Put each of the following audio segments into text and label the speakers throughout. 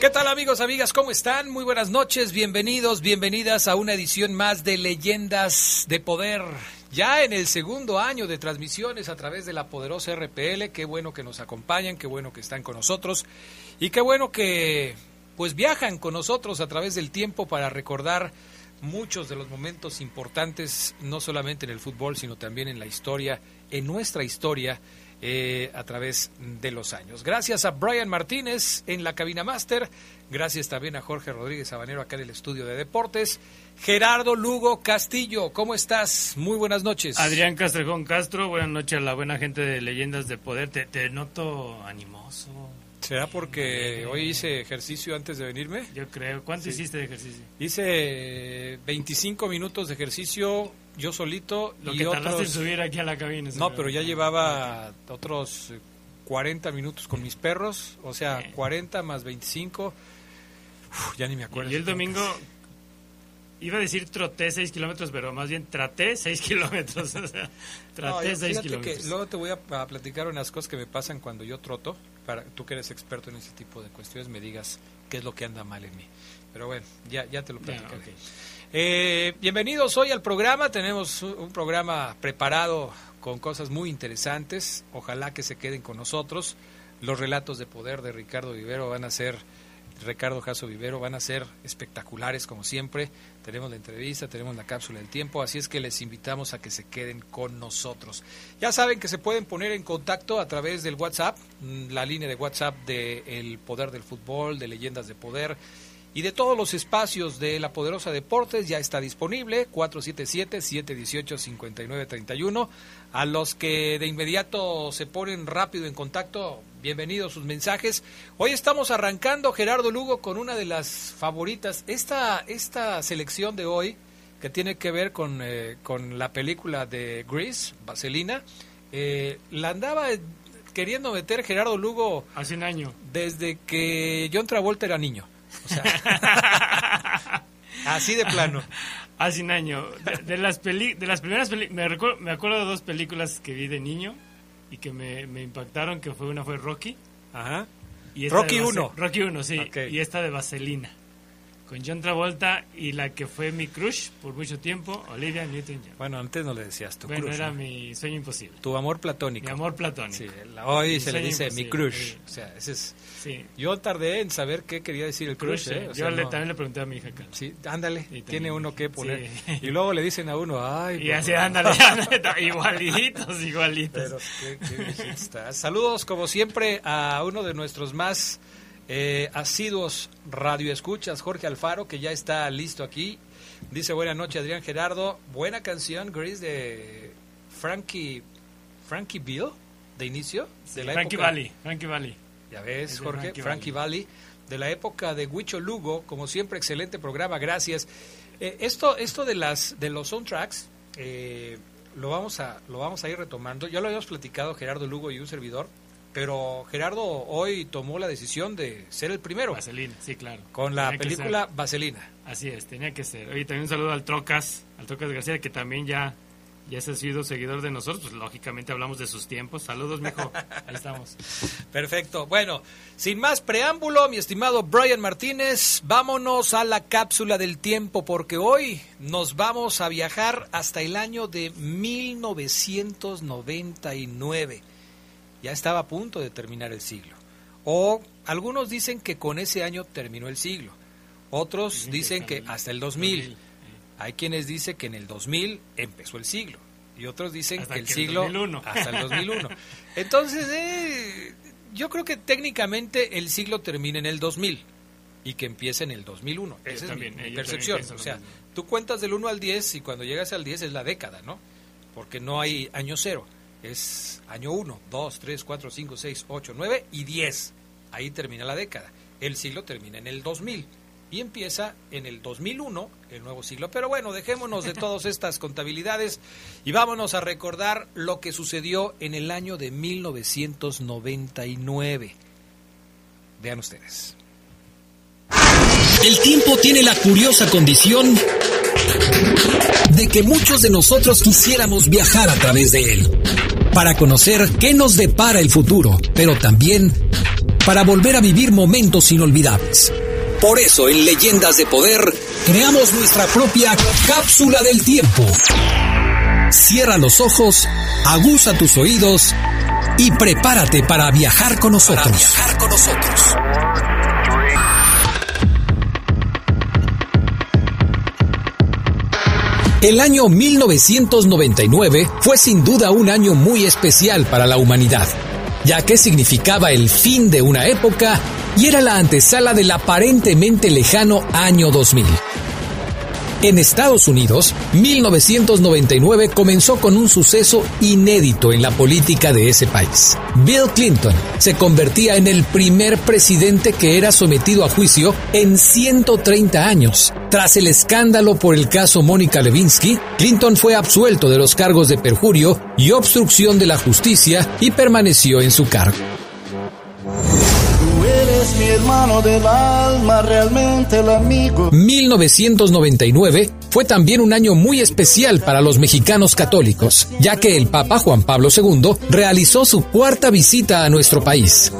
Speaker 1: ¿Qué tal amigos, amigas? ¿Cómo están? Muy buenas noches, bienvenidos, bienvenidas a una edición más de Leyendas de Poder. Ya en el segundo año de transmisiones a través de la poderosa RPL, qué bueno que nos acompañan, qué bueno que están con nosotros y qué bueno que pues viajan con nosotros a través del tiempo para recordar muchos de los momentos importantes, no solamente en el fútbol, sino también en la historia, en nuestra historia eh, a través de los años. Gracias a Brian Martínez en la cabina máster, gracias también a Jorge Rodríguez Sabanero acá en el estudio de deportes. Gerardo Lugo Castillo, ¿cómo estás? Muy buenas noches.
Speaker 2: Adrián Castrejón Castro, buenas noches a la buena gente de Leyendas de Poder. Te noto animoso.
Speaker 1: ¿Será porque hoy hice ejercicio antes de venirme?
Speaker 2: Yo creo. ¿Cuánto hiciste de ejercicio?
Speaker 1: Hice 25 minutos de ejercicio yo solito.
Speaker 2: Lo
Speaker 1: y
Speaker 2: que
Speaker 1: otros...
Speaker 2: tardaste en subir aquí a la cabina.
Speaker 1: No, pero ya llevaba otros 40 minutos con mis perros, o sea, 40 más 25. Uf, ya ni me acuerdo.
Speaker 2: Y el domingo iba a decir troté 6 kilómetros, pero más bien traté 6 kilómetros. O sea, traté
Speaker 1: no,
Speaker 2: 6 kilómetros.
Speaker 1: Que luego te voy a, a, platicar unas cosas que me pasan cuando yo troto, para tú que eres experto en ese tipo de cuestiones, me digas qué es lo que anda mal en mí. Pero bueno, ya, ya te lo platicaré.
Speaker 2: Okay.
Speaker 1: Eh, bienvenidos hoy al programa. Tenemos un programa preparado con cosas muy interesantes. Ojalá que se queden con nosotros. Los relatos de poder de Ricardo Vivero van a ser, Ricardo Jasso Vivero, van a ser espectaculares como siempre. Tenemos la entrevista, tenemos la cápsula del tiempo, así es que les invitamos a que se queden con nosotros. Ya saben que se pueden poner en contacto a través del WhatsApp, la línea de WhatsApp de El Poder del Fútbol, de Leyendas de Poder y de todos los espacios de la Poderosa Deportes ya está disponible 477-718-5931. A los que de inmediato se ponen rápido en contacto, bienvenidos sus mensajes. Hoy estamos arrancando, Gerardo Lugo, con una de las favoritas. Esta, esta selección de hoy, que tiene que ver con, eh, con la película de Grease, Vaselina, eh, la andaba queriendo meter Gerardo Lugo.
Speaker 2: Hace un año.
Speaker 1: Desde que John Travolta era niño. O sea, así de plano.
Speaker 2: Hace un año. De, de las, peli, de las primeras películas, me, recuerdo, me acuerdo de dos películas que vi de niño y que me, me impactaron, que fue una fue Rocky.
Speaker 1: Ajá.
Speaker 2: Y
Speaker 1: Rocky 1.
Speaker 2: Rocky 1, sí.
Speaker 1: Okay.
Speaker 2: Y esta de Vaselina. Con John Travolta y la que fue mi crush por mucho tiempo, Olivia Newton-John.
Speaker 1: Bueno, antes no le decías tu
Speaker 2: bueno,
Speaker 1: crush.
Speaker 2: era
Speaker 1: ¿no?
Speaker 2: mi sueño imposible.
Speaker 1: Tu amor platónico.
Speaker 2: Mi amor platónico.
Speaker 1: Sí, hoy
Speaker 2: Mi
Speaker 1: se le dice mi crush.
Speaker 2: sí.
Speaker 1: O sea, ese es...
Speaker 2: Sí.
Speaker 1: Yo tardé en saber qué quería decir el crush,
Speaker 2: Crush,
Speaker 1: ¿eh? O sea,
Speaker 2: Yo le,
Speaker 1: no-
Speaker 2: también le pregunté a mi hija acá.
Speaker 1: Sí, ándale, tiene uno que poner.
Speaker 2: sí.
Speaker 1: Y luego le dicen a uno, ay,
Speaker 2: Y así, ándale, ándale, igualitos, igualitos.
Speaker 1: Pero qué, qué. Saludos, como siempre, a uno de nuestros más eh, asiduos radioescuchas, Jorge Alfaro, que ya está listo aquí. Dice, buena noche, Adrián Gerardo. Buena canción, Grace, de Frankie, Frankie Bill, de inicio. de la
Speaker 2: Frankie
Speaker 1: época.
Speaker 2: Valley, Frankie Valley.
Speaker 3: Ya ves,
Speaker 2: Es
Speaker 3: Jorge,
Speaker 2: Frankie
Speaker 3: Frankie Valli, de la época de Huicho Lugo, como siempre, excelente programa, gracias. Eh, esto, esto de las, de los soundtracks, eh, lo vamos a, lo vamos a ir retomando. Ya lo habíamos platicado Gerardo Lugo y un servidor, pero Gerardo hoy tomó la decisión de ser el primero
Speaker 2: Vaselina, sí, claro.
Speaker 3: con la
Speaker 2: Tenía
Speaker 3: película Vaselina.
Speaker 2: Así es, tenía que ser. Oye, también un saludo al Trocas, al Trocas García, que también ya, ya se ha sido seguidor de nosotros. Pues lógicamente hablamos de sus tiempos. Saludos, mijo. Ahí estamos.
Speaker 3: Perfecto. Bueno, sin más preámbulo, mi estimado Brian Martínez, vámonos a la cápsula del tiempo porque hoy nos vamos a viajar hasta el año de 1999. Ya estaba a punto de terminar el siglo. O algunos dicen que con ese año terminó el siglo. Otros dicen que hasta el 2000. Hay quienes dicen que en el 2000 empezó el siglo. Y otros dicen
Speaker 2: Hasta
Speaker 3: que el
Speaker 2: que el
Speaker 3: siglo
Speaker 2: 2001.
Speaker 3: hasta el 2001. Entonces, eh, yo creo que técnicamente el siglo termina en el 2000 y que empieza en el 2001.
Speaker 2: Yo
Speaker 3: Esa
Speaker 2: también,
Speaker 3: es
Speaker 2: eh,
Speaker 3: mi percepción.
Speaker 2: también
Speaker 3: O sea, tú cuentas del 1 al 10 y cuando llegas al 10 es la década, ¿no? Porque no hay año cero. Es año 1, 2, 3, 4, 5, 6, 8, 9 y 10. Ahí termina la década. El siglo termina en el 2000 y empieza en el 2001 el nuevo siglo. Pero bueno, dejémonos de todas estas contabilidades y vámonos a recordar lo que sucedió en el año de 1999. Vean ustedes.
Speaker 1: El tiempo tiene la curiosa condición de que muchos de nosotros quisiéramos viajar a través de él, para conocer qué nos depara el futuro, pero también para volver a vivir momentos inolvidables. Por eso en Leyendas de Poder creamos nuestra propia cápsula del tiempo. Cierra los ojos, aguza tus oídos y prepárate para viajar con nosotros. Para viajar con nosotros. El año 1999 fue sin duda un año muy especial para la humanidad, ya que significaba el fin de una época y era la antesala del aparentemente lejano año 2000. En Estados Unidos, 1999 comenzó con un suceso inédito en la política de ese país. Bill Clinton se convertía en el primer presidente que era sometido a juicio en 130 años. Tras el escándalo por el caso Mónica Lewinsky, Clinton fue absuelto de los cargos de perjurio y obstrucción de la justicia y permaneció en su cargo.
Speaker 4: Mi hermano del alma, realmente el amigo.
Speaker 1: 1999 fue también un año muy especial para los mexicanos católicos, ya que el Papa Juan Pablo II realizó su cuarta visita a nuestro país.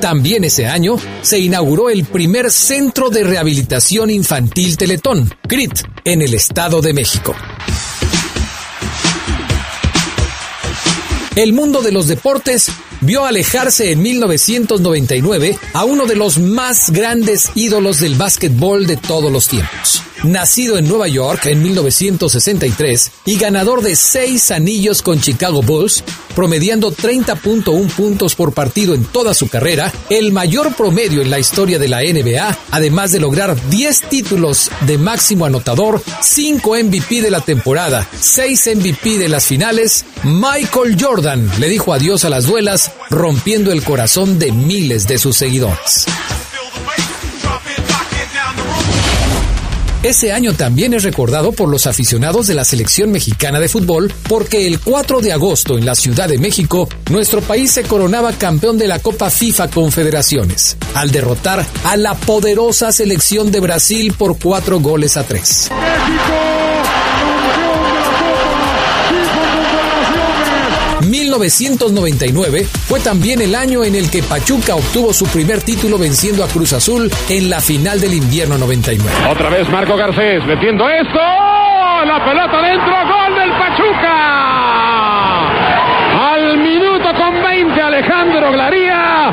Speaker 1: También ese año se inauguró el primer Centro de Rehabilitación Infantil Teletón, CRIT, en el Estado de México. El mundo de los deportes vio alejarse en 1999 a uno de los más grandes ídolos del básquetbol de todos los tiempos. Nacido en Nueva York en 1963 y ganador de seis anillos con Chicago Bulls, promediando 30.1 puntos por partido en toda su carrera, el mayor promedio en la historia de la NBA, además de lograr 10 títulos de máximo anotador, 5 MVP de la temporada, 6 MVP de las finales, Michael Jordan le dijo adiós a las duelas, rompiendo el corazón de miles de sus seguidores. Ese año también es recordado por los aficionados de la selección mexicana de fútbol porque el 4 de agosto en la Ciudad de México, nuestro país se coronaba campeón de la Copa FIFA Confederaciones, al derrotar a la poderosa selección de Brasil por cuatro goles a tres. 1999 fue también el año en el que Pachuca obtuvo su primer título venciendo a Cruz Azul en la final del invierno 99.
Speaker 5: Otra vez Marco Garcés metiendo esto. La pelota dentro. Gol del Pachuca. Al minuto con 20 Alejandro Glaría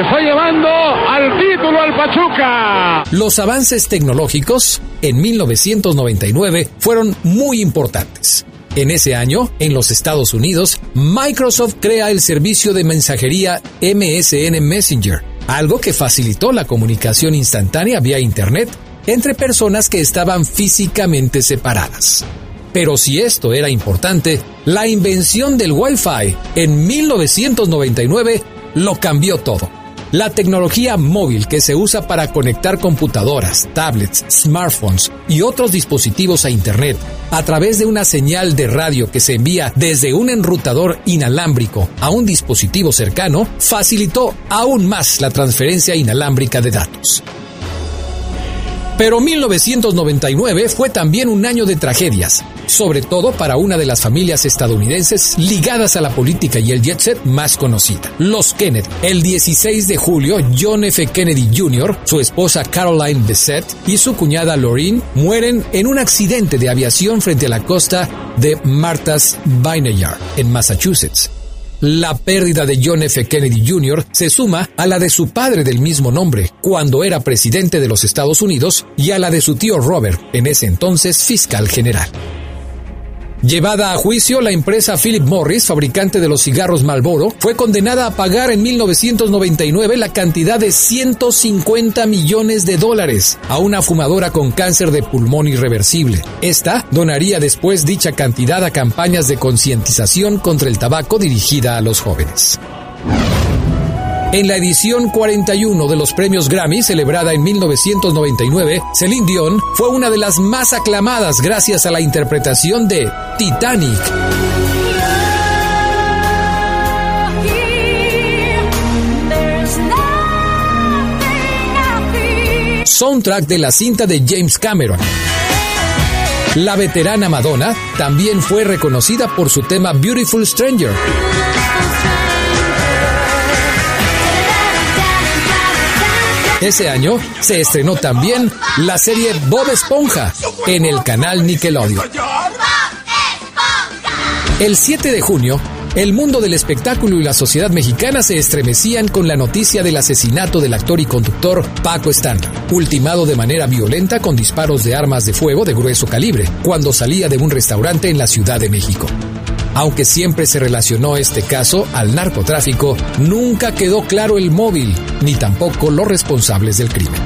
Speaker 5: está llevando al título al Pachuca.
Speaker 1: Los avances tecnológicos en 1999 fueron muy importantes. En ese año, en los Estados Unidos, Microsoft crea el servicio de mensajería MSN Messenger, algo que facilitó la comunicación instantánea vía Internet entre personas que estaban físicamente separadas. Pero si esto era importante, la invención del Wi-Fi en 1999 lo cambió todo. La tecnología móvil que se usa para conectar computadoras, tablets, smartphones y otros dispositivos a Internet a través de una señal de radio que se envía desde un enrutador inalámbrico a un dispositivo cercano facilitó aún más la transferencia inalámbrica de datos. Pero 1999 fue también un año de tragedias, sobre todo para una de las familias estadounidenses ligadas a la política y el jet set más conocida, los Kennedy. El 16 de julio, John F. Kennedy Jr., su esposa Caroline Bessette y su cuñada Lorraine mueren en un accidente de aviación frente a la costa de Martha's Vineyard, en Massachusetts. La pérdida de John F. Kennedy Jr. se suma a la de su padre del mismo nombre, cuando era presidente de los Estados Unidos, y a la de su tío Robert, en ese entonces fiscal general. Llevada a juicio, la empresa Philip Morris, fabricante de los cigarros Marlboro, fue condenada a pagar en 1999 la cantidad de 150 millones de dólares a una fumadora con cáncer de pulmón irreversible. Esta donaría después dicha cantidad a campañas de concientización contra el tabaco dirigida a los jóvenes. En la edición 41 de los premios Grammy, celebrada en 1999, Celine Dion fue una de las más aclamadas gracias a la interpretación de Titanic. Soundtrack de la cinta de James Cameron. La veterana Madonna también fue reconocida por su tema Beautiful Stranger. Ese año se estrenó también la serie Bob Esponja en el canal Nickelodeon. El 7 de junio, el mundo del espectáculo y la sociedad mexicana se estremecían con la noticia del asesinato del actor y conductor Paco Stanley, ultimado de manera violenta con disparos de armas de fuego de grueso calibre, cuando salía de un restaurante en la Ciudad de México. Aunque siempre se relacionó este caso al narcotráfico, nunca quedó claro el móvil, ni tampoco los responsables del crimen.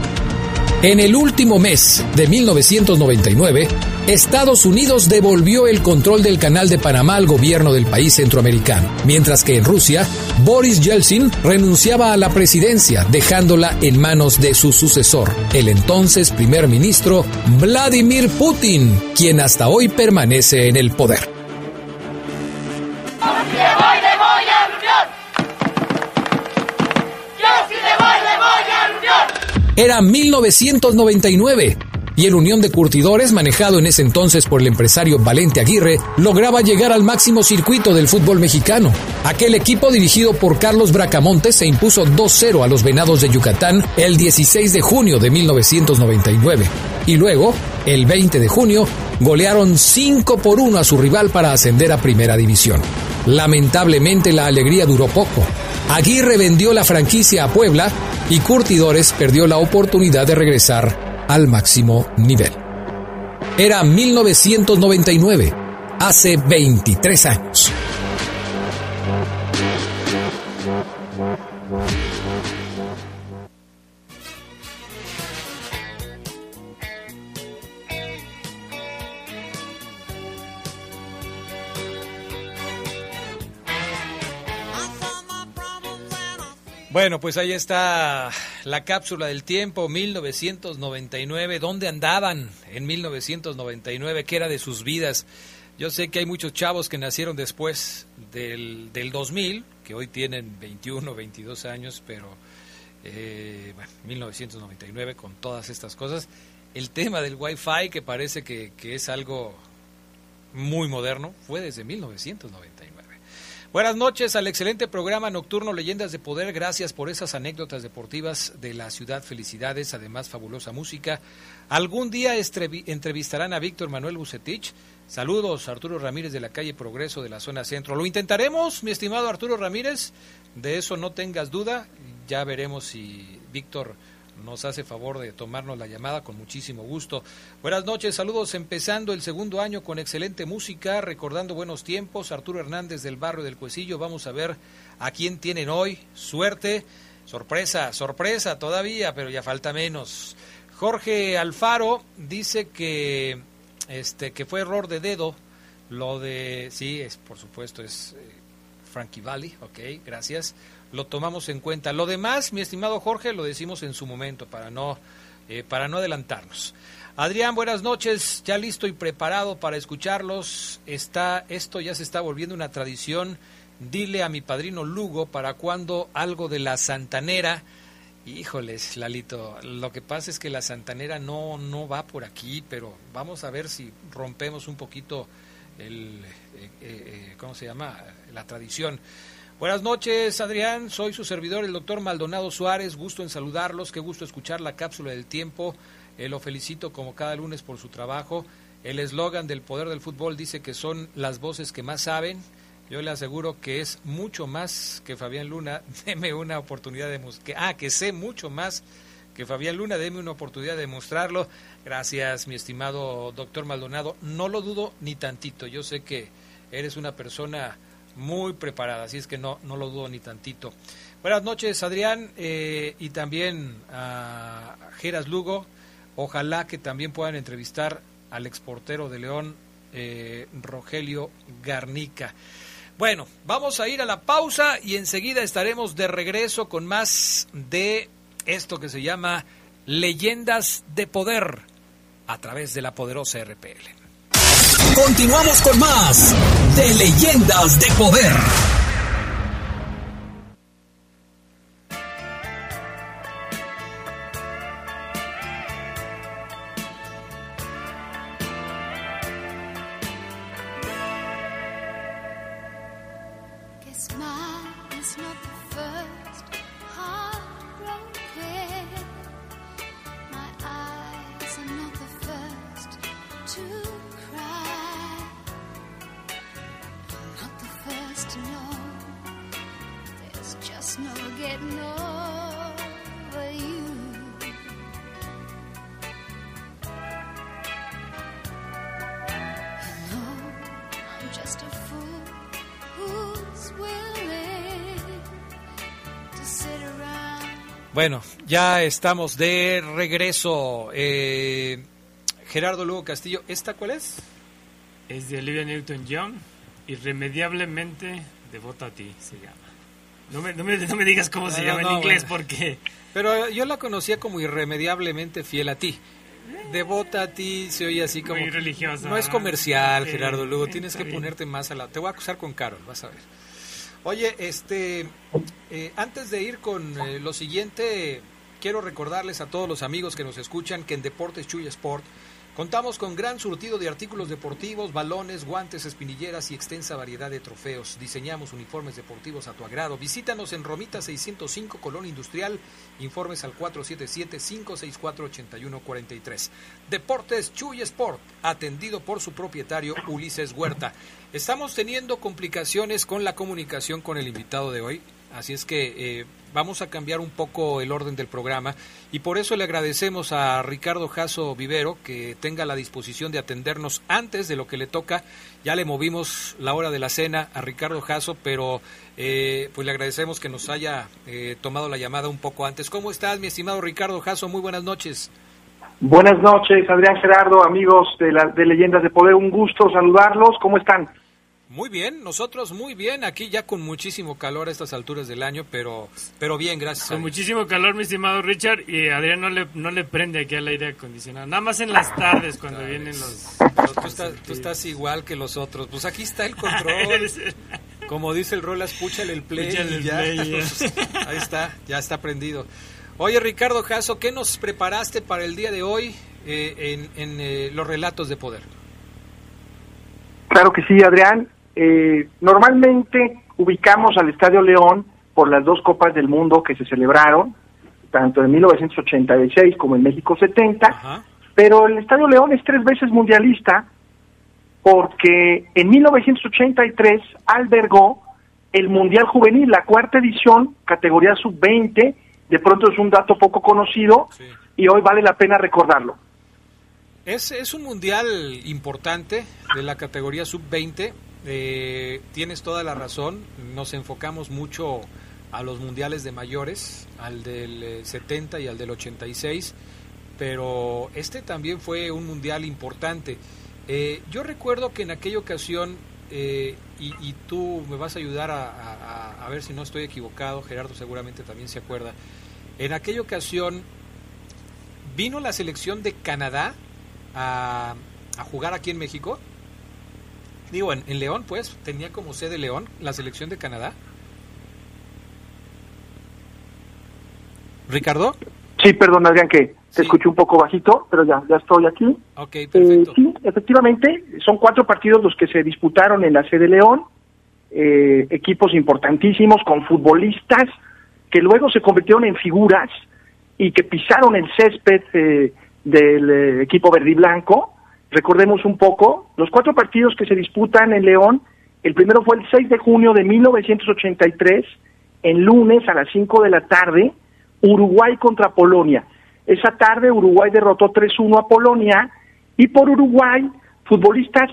Speaker 1: En el último mes de 1999, Estados Unidos devolvió el control del canal de Panamá al gobierno del país centroamericano, mientras que en Rusia, Boris Yeltsin renunciaba a la presidencia, dejándola en manos de su sucesor, el entonces primer ministro Vladimir Putin, quien hasta hoy permanece en el poder. Era 1999 y el Unión de Curtidores, manejado en ese entonces por el empresario Valente Aguirre, lograba llegar al máximo circuito del fútbol mexicano. Aquel equipo dirigido por Carlos Bracamontes se impuso 2-0 a los Venados de Yucatán el 16 de junio de 1999 y luego, el 20 de junio, golearon 5 por 1 a su rival para ascender a Primera División. Lamentablemente la alegría duró poco. Aguirre vendió la franquicia a Puebla y Curtidores perdió la oportunidad de regresar al máximo nivel. Era 1999, hace 23 años.
Speaker 6: Bueno, pues ahí está la cápsula del tiempo, 1999. ¿Dónde andaban en 1999? ¿Qué era de sus vidas? Yo sé que hay muchos chavos que nacieron después del, del 2000, que hoy tienen 21, 22 años, pero eh, bueno, 1999 con todas estas cosas. El tema del Wi-Fi, que parece que, que es algo muy moderno, fue desde 1999. Buenas noches al excelente programa nocturno Leyendas de Poder. Gracias por esas anécdotas deportivas de la ciudad. Felicidades, además fabulosa música. Algún día entrevistarán a Víctor Manuel Bucetich. Saludos, Arturo Ramírez de la calle Progreso de la zona centro. Lo intentaremos, mi estimado Arturo Ramírez. De eso no tengas duda. Ya veremos si Víctor nos hace favor de tomarnos la llamada con muchísimo gusto. Buenas noches, saludos empezando el segundo año con excelente música, recordando buenos tiempos. Arturo Hernández del barrio del Cuecillo, vamos a ver a quién tienen hoy. Suerte, sorpresa, sorpresa todavía, pero ya falta menos. Jorge Alfaro dice que este que fue error de dedo lo de sí, es por supuesto es eh, Frankie Valli, ok, gracias
Speaker 1: lo tomamos en cuenta. Lo demás, mi estimado Jorge, lo decimos en su momento para no, eh, para no adelantarnos. Adrián, buenas noches, ya listo y preparado para escucharlos. Está, esto ya se está volviendo una tradición. Dile a mi padrino Lugo para cuando algo de la Santanera. Híjoles, Lalito, lo que pasa es que la Santanera no, no va por aquí, pero vamos a ver si rompemos un poquito el, eh, eh, ¿cómo se llama? La tradición. Buenas noches, Adrián. Soy su servidor, el doctor Maldonado Suárez. Gusto en saludarlos. Qué gusto escuchar la cápsula del tiempo. Eh, lo felicito como cada lunes por su trabajo. El eslogan del poder del fútbol dice que son las voces que más saben. Yo le aseguro que es mucho más que Fabián Luna. Deme una oportunidad de que ah que sé mucho más que Fabián Luna. Deme una oportunidad de mostrarlo. Gracias, mi estimado doctor Maldonado. No lo dudo ni tantito. Yo sé que eres una persona muy preparada, así es que no, no lo dudo ni tantito. Buenas noches, Adrián, eh, y también a Geras Lugo. Ojalá que también puedan entrevistar al exportero de León, eh, Rogelio Garnica. Bueno, vamos a ir a la pausa y enseguida estaremos de regreso con más de esto que se llama Leyendas de Poder a través de la poderosa RPL.
Speaker 7: Continuamos con más de Leyendas de Poder.
Speaker 1: Ya estamos de regreso. Eh, Gerardo Lugo Castillo, ¿esta cuál es?
Speaker 2: Es de Olivia Newton-John, Irremediablemente devota a ti se llama. No me, no me, digas cómo se llama en inglés porque...
Speaker 1: Pero yo la conocía como Irremediablemente fiel a ti. Devota a ti se oye así como...
Speaker 2: Muy religiosa.
Speaker 1: No es comercial, Gerardo Lugo, tienes que ponerte más a la... Te voy a acusar con Carol, vas a ver. Oye, este, eh, antes de ir con eh, lo siguiente, quiero recordarles a todos los amigos que nos escuchan que en Deportes Chuy Sport Contamos con gran surtido de artículos deportivos, balones, guantes, espinilleras y extensa variedad de trofeos. Diseñamos uniformes deportivos a tu agrado. Visítanos en Romita 605, Colón Industrial. Informes al 477-564-8143. Deportes Chuy Sport, atendido por su propietario Ulises Huerta. Estamos teniendo complicaciones con la comunicación con el invitado de hoy. Así es que eh, vamos a cambiar un poco el orden del programa y por eso le agradecemos a Ricardo Jasso Vivero que tenga la disposición de atendernos antes de lo que le toca. Ya le movimos la hora de la cena a Ricardo Jasso, pero eh, pues le agradecemos que nos haya eh, tomado la llamada un poco antes. ¿Cómo estás, mi estimado Ricardo Jasso? Muy buenas noches.
Speaker 8: Buenas noches, Adrián Gerardo, amigos de, la, de Leyendas de Poder. Un gusto saludarlos. ¿Cómo están?
Speaker 1: Muy bien, nosotros muy bien, aquí ya con muchísimo calor a estas alturas del año, pero pero bien, gracias.
Speaker 2: Con muchísimo calor, mi estimado Richard, y Adrián no le, no le prende aquí al aire acondicionado, nada más en las tardes cuando vienen los...
Speaker 1: tú, estás, igual que los otros, pues aquí está el control. Como dice el Rolas, púchale el play, el ya. Ahí está, ya está prendido. Oye, Ricardo Jasso, ¿qué nos preparaste para el día de hoy eh, en, eh, los relatos de poder?
Speaker 8: Claro que sí, Adrián. Eh, normalmente ubicamos al Estadio León por las dos Copas del Mundo que se celebraron, tanto en 1986 como en México 70, pero el Estadio León es tres veces mundialista porque en 1983 albergó el Mundial Juvenil, la cuarta edición, categoría sub-20, de pronto es un dato poco conocido y hoy vale la pena recordarlo.
Speaker 1: Es, es un mundial importante de la categoría sub-20 eh, tienes toda la razón, nos enfocamos mucho a los mundiales de mayores, al del 70 eh, y al del 86, pero este también fue un mundial importante. Eh, yo recuerdo que en aquella ocasión eh, y, tú me vas a ayudar a, a, ver si no estoy equivocado, Gerardo seguramente también se acuerda. En aquella ocasión vino la selección de Canadá a, a jugar aquí en México. Digo, en, León, pues, tenía como sede León la selección de Canadá. Ricardo.
Speaker 8: Sí, perdón, Adrián, que te escuché un poco bajito, pero ya, ya estoy aquí.
Speaker 1: Ok, perfecto.
Speaker 8: Eh, sí, efectivamente, son cuatro partidos los que se disputaron en la sede León, eh, equipos importantísimos con futbolistas que luego se convirtieron en figuras y que pisaron el césped eh, del equipo verde y blanco. Recordemos un poco, los cuatro partidos que se disputan en León, el primero fue el 6 de junio de 1983, en lunes a las 5 de la tarde, Uruguay contra Polonia. Esa tarde Uruguay derrotó 3-1 a Polonia y por Uruguay futbolistas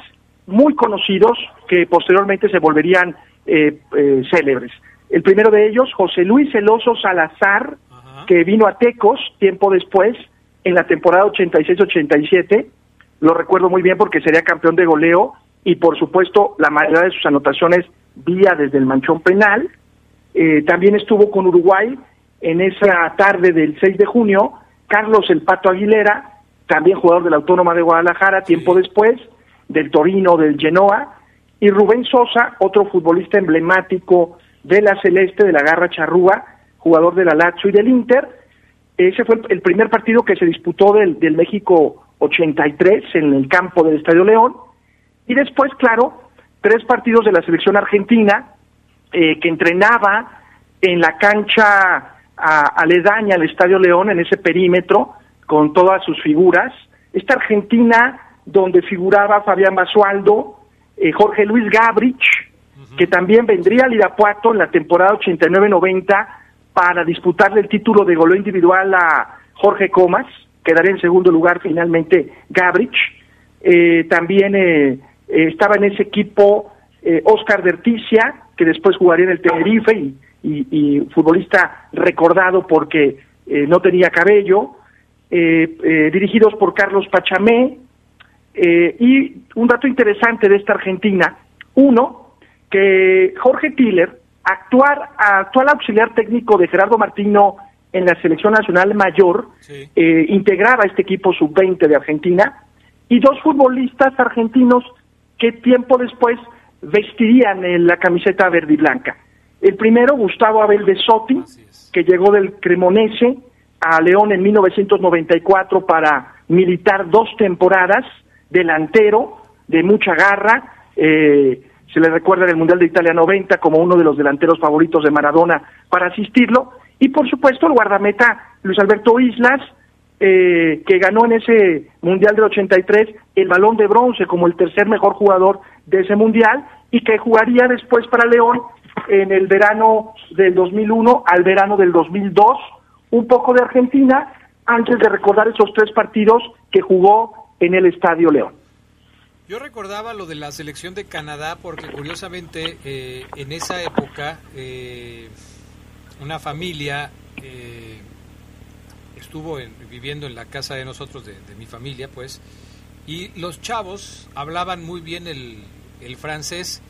Speaker 8: muy conocidos que posteriormente se volverían eh, eh, célebres. El primero de ellos, José Luis Celoso Salazar, que vino a Tecos tiempo después, en la temporada 86-87. Lo recuerdo muy bien porque sería campeón de goleo y por supuesto la mayoría de sus anotaciones vía desde el manchón penal. Eh, también estuvo con Uruguay en esa tarde del 6 de junio Carlos El Pato Aguilera, también jugador de la Autónoma de Guadalajara, tiempo después, del Torino, del Genoa, y Rubén Sosa, otro futbolista emblemático de la Celeste, de la Garra Charrúa, jugador de la Lazio y del Inter. Ese fue el primer partido que se disputó del, del México 83 en el campo del Estadio León. Y después, claro, tres partidos de la selección argentina eh, que entrenaba en la cancha a, aledaña al Estadio León en ese perímetro con todas sus figuras. Esta Argentina donde figuraba Fabián Basualdo, eh, Jorge Luis Gabrich, que también vendría al Irapuato en la temporada 89-90 para disputarle el título de goleo individual a Jorge Comas, quedaría en segundo lugar finalmente Gabrich. Eh, también eh, estaba en ese equipo Oscar Derticia, que después jugaría en el Tenerife y y, futbolista recordado porque eh, no tenía cabello, eh, eh, dirigidos por Carlos Pachamé, y un dato interesante de esta Argentina, uno, que Jorge Tiller, actual auxiliar técnico de Gerardo Martino en la selección nacional mayor, integraba este equipo sub-20 de Argentina, y dos futbolistas argentinos que tiempo después vestirían en la camiseta verde y blanca. El primero, Gustavo Abel de Sotti, que llegó del Cremonese a León en 1994 para militar dos temporadas, delantero, de mucha garra, eh, se le recuerda en el Mundial de Italia 90 como uno de los delanteros favoritos de Maradona para asistirlo, y por supuesto el guardameta Luis Alberto Islas, eh, que ganó en ese Mundial del 83 el balón de bronce como el tercer mejor jugador de ese Mundial, y que jugaría después para León en el verano del 2001 al verano del 2002, un poco de Argentina, antes de recordar esos tres partidos que jugó en el Estadio León.
Speaker 1: Yo recordaba lo de la selección de Canadá porque curiosamente eh, en esa época eh, una familia eh, estuvo viviendo en la casa de nosotros, de, mi familia, pues, y los chavos hablaban muy bien el, el francés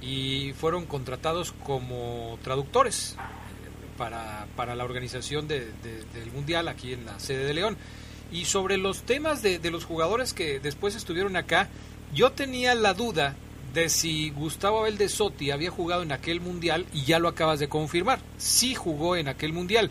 Speaker 1: y fueron contratados como traductores para, para la organización del Mundial aquí en la sede de León. Y sobre los temas de, de los jugadores que después estuvieron acá, yo tenía la duda de si Gustavo Abel de Sotti había jugado en aquel mundial y ya lo acabas de confirmar. Sí jugó en aquel mundial.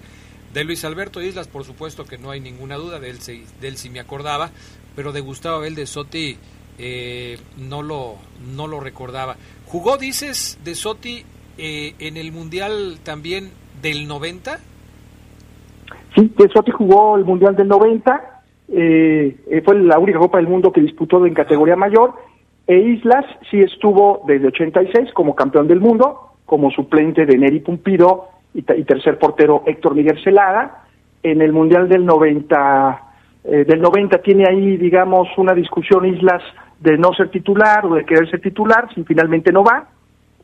Speaker 1: De Luis Alberto Islas, por supuesto que no hay ninguna duda, de él, de él sí me acordaba, pero de Gustavo Abel de Sotti eh, no, lo, no lo recordaba. ¿Jugó, dices, de Soti eh, en el Mundial también del 90?
Speaker 8: Sí, de Soti jugó el Mundial del 90, eh, eh, fue la única Copa del Mundo que disputó en categoría mayor, e Islas sí estuvo desde 86 como campeón del mundo, como suplente de Neri Pumpido y, tercer portero Héctor Miguel Celada. En el Mundial del 90, del 90 tiene ahí, digamos, una discusión Islas de no ser titular o de querer ser titular, si finalmente no va,